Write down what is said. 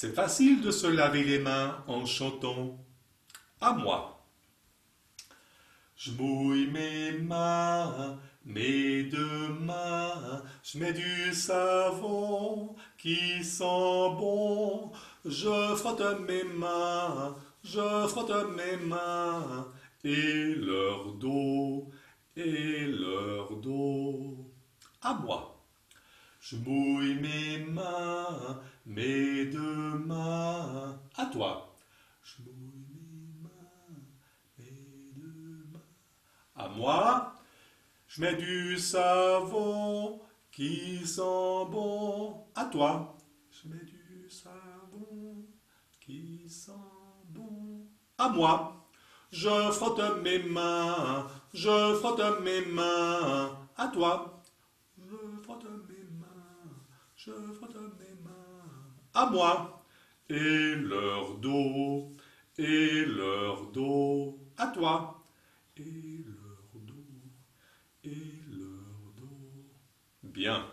C'est facile de se laver les mains en chantant. À moi. Je mouille mes mains, mes deux mains, je mets du savon qui sent bon. Je frotte mes mains, je frotte mes mains, et leur dos, et leur dos. À moi. Je mouille mes mains, mes deux mains. À toi. Je mouille mes mains, mes deux mains. À moi. Je mets du savon qui sent bon. À toi. Je mets du savon qui sent bon. À moi. Je frotte mes mains, je frotte mes mains. À toi. Je frotte mes mains, je mes mains. À moi. Et leur dos, et leur dos. À toi. Et leur dos, et leur dos. Bien.